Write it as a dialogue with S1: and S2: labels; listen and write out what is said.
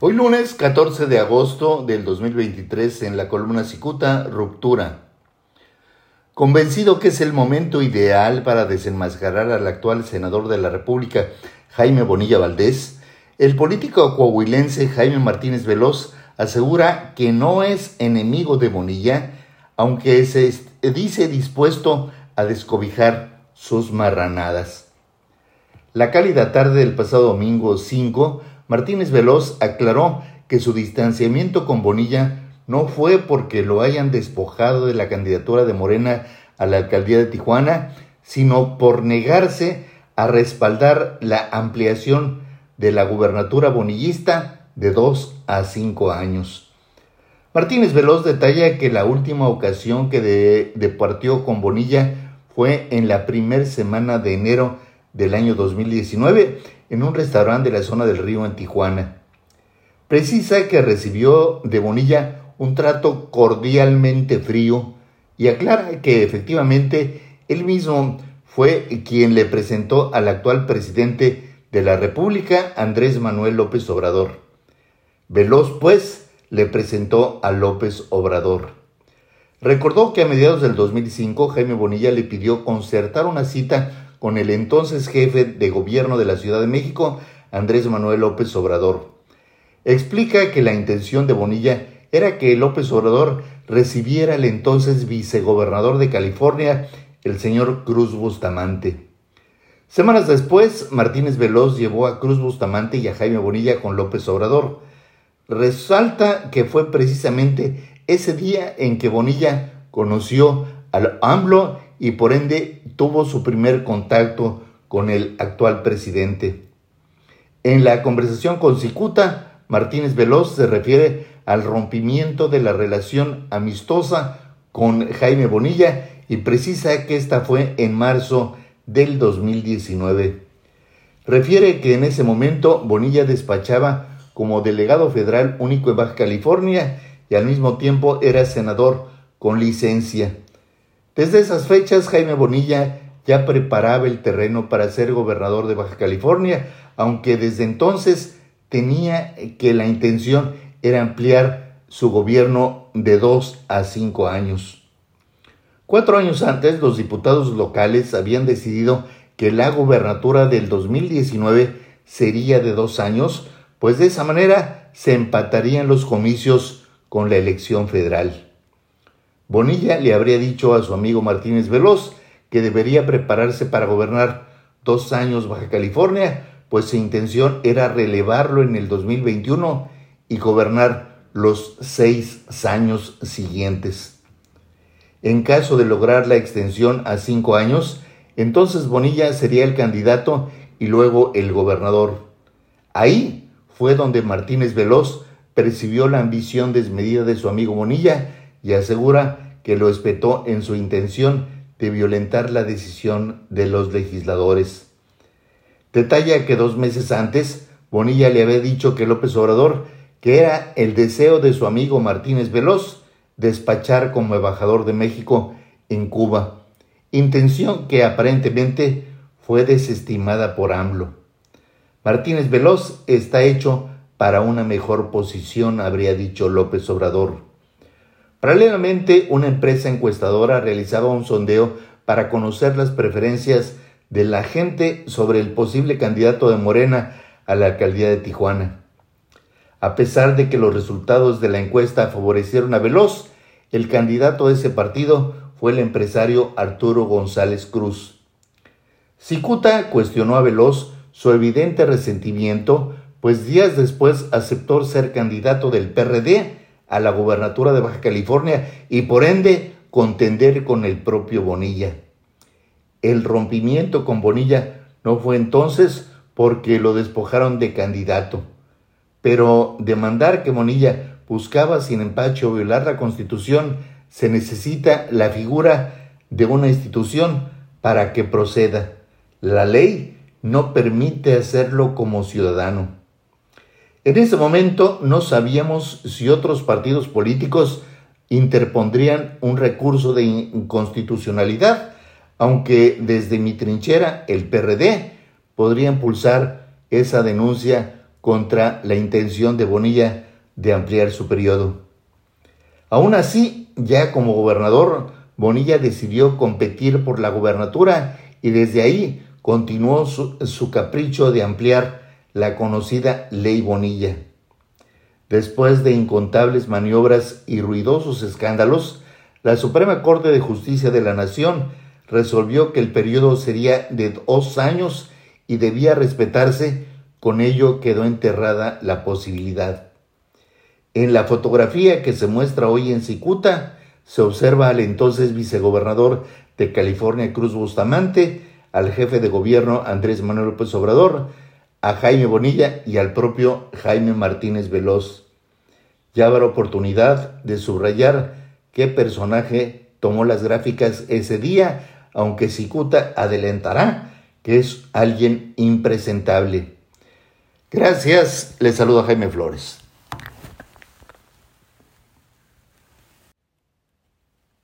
S1: Hoy lunes 14 de agosto del 2023 en la columna Cicuta, Ruptura. Convencido que es el momento ideal para desenmascarar al actual senador de la República, Jaime Bonilla Valdés, el político coahuilense Jaime Martínez Veloz asegura que no es enemigo de Bonilla, aunque se dice dispuesto a descobijar sus marranadas. La cálida tarde del pasado domingo 5 Martínez Veloz aclaró que su distanciamiento con Bonilla no fue porque lo hayan despojado de la candidatura de Morena a la alcaldía de Tijuana, sino por negarse a respaldar la ampliación de la gubernatura bonillista de dos a cinco años. Martínez Veloz detalla que la última ocasión que departió con Bonilla fue en la primera semana de enero del año 2019 en un restaurante de la zona del río en Tijuana. Precisa que recibió de Bonilla un trato cordialmente frío y aclara que efectivamente él mismo fue quien le presentó al actual presidente de la República, Andrés Manuel López Obrador. Veloz, pues, le presentó a López Obrador. Recordó que a mediados del 2005 Jaime Bonilla le pidió concertar una cita con el entonces jefe de gobierno de la Ciudad de México, Andrés Manuel López Obrador. Explica que la intención de Bonilla era que López Obrador recibiera al entonces vicegobernador de California, el señor Cruz Bustamante. Semanas después, Martínez Veloz llevó a Cruz Bustamante y a Jaime Bonilla con López Obrador. Resalta que fue precisamente ese día en que Bonilla conoció al AMLO y por ende tuvo su primer contacto con el actual presidente. En la conversación con Cicuta, Martínez Veloz se refiere al rompimiento de la relación amistosa con Jaime Bonilla y precisa que esta fue en marzo del 2019. Refiere que en ese momento Bonilla despachaba como delegado federal único en Baja California y al mismo tiempo era senador con licencia. Desde esas fechas, Jaime Bonilla ya preparaba el terreno para ser gobernador de Baja California, aunque desde entonces tenía que la intención era ampliar su gobierno de dos a cinco años. Cuatro años antes, los diputados locales habían decidido que la gobernatura del 2019 sería de dos años, pues de esa manera se empatarían los comicios con la elección federal. Bonilla le habría dicho a su amigo Martínez Veloz que debería prepararse para gobernar dos años Baja California, pues su intención era relevarlo en el 2021 y gobernar los seis años siguientes. En caso de lograr la extensión a cinco años, entonces Bonilla sería el candidato y luego el gobernador. Ahí fue donde Martínez Veloz percibió la ambición desmedida de su amigo Bonilla y asegura que lo espetó en su intención de violentar la decisión de los legisladores. Detalla que dos meses antes, Bonilla le había dicho que López Obrador, que era el deseo de su amigo Martínez Veloz, despachar como embajador de México en Cuba, intención que aparentemente fue desestimada por AMLO. Martínez Veloz está hecho para una mejor posición, habría dicho López Obrador. Paralelamente, una empresa encuestadora realizaba un sondeo para conocer las preferencias de la gente sobre el posible candidato de Morena a la alcaldía de Tijuana. A pesar de que los resultados de la encuesta favorecieron a Veloz, el candidato de ese partido fue el empresario Arturo González Cruz. Cicuta cuestionó a Veloz su evidente resentimiento, pues días después aceptó ser candidato del PRD a la gubernatura de Baja California y por ende contender con el propio Bonilla. El rompimiento con Bonilla no fue entonces porque lo despojaron de candidato, pero demandar que Bonilla buscaba sin empacho violar la constitución, se necesita la figura de una institución para que proceda. La ley no permite hacerlo como ciudadano. En ese momento no sabíamos si otros partidos políticos interpondrían un recurso de inconstitucionalidad, aunque desde mi trinchera, el PRD, podría impulsar esa denuncia contra la intención de Bonilla de ampliar su periodo. Aún así, ya como gobernador, Bonilla decidió competir por la gubernatura y desde ahí continuó su, capricho de ampliar la conocida Ley Bonilla. Después de incontables maniobras y ruidosos escándalos, la Suprema Corte de Justicia de la Nación resolvió que el periodo sería de dos años y debía respetarse, con ello quedó enterrada la posibilidad. En la fotografía que se muestra hoy en Cicuta, se observa al entonces vicegobernador de California Cruz Bustamante, al jefe de gobierno Andrés Manuel López Obrador, a Jaime Bonilla y al propio Jaime Martínez Veloz. Ya habrá oportunidad de subrayar qué personaje tomó las gráficas ese día, aunque Cicuta adelantará que es alguien impresentable. Gracias, le saluda Jaime Flores.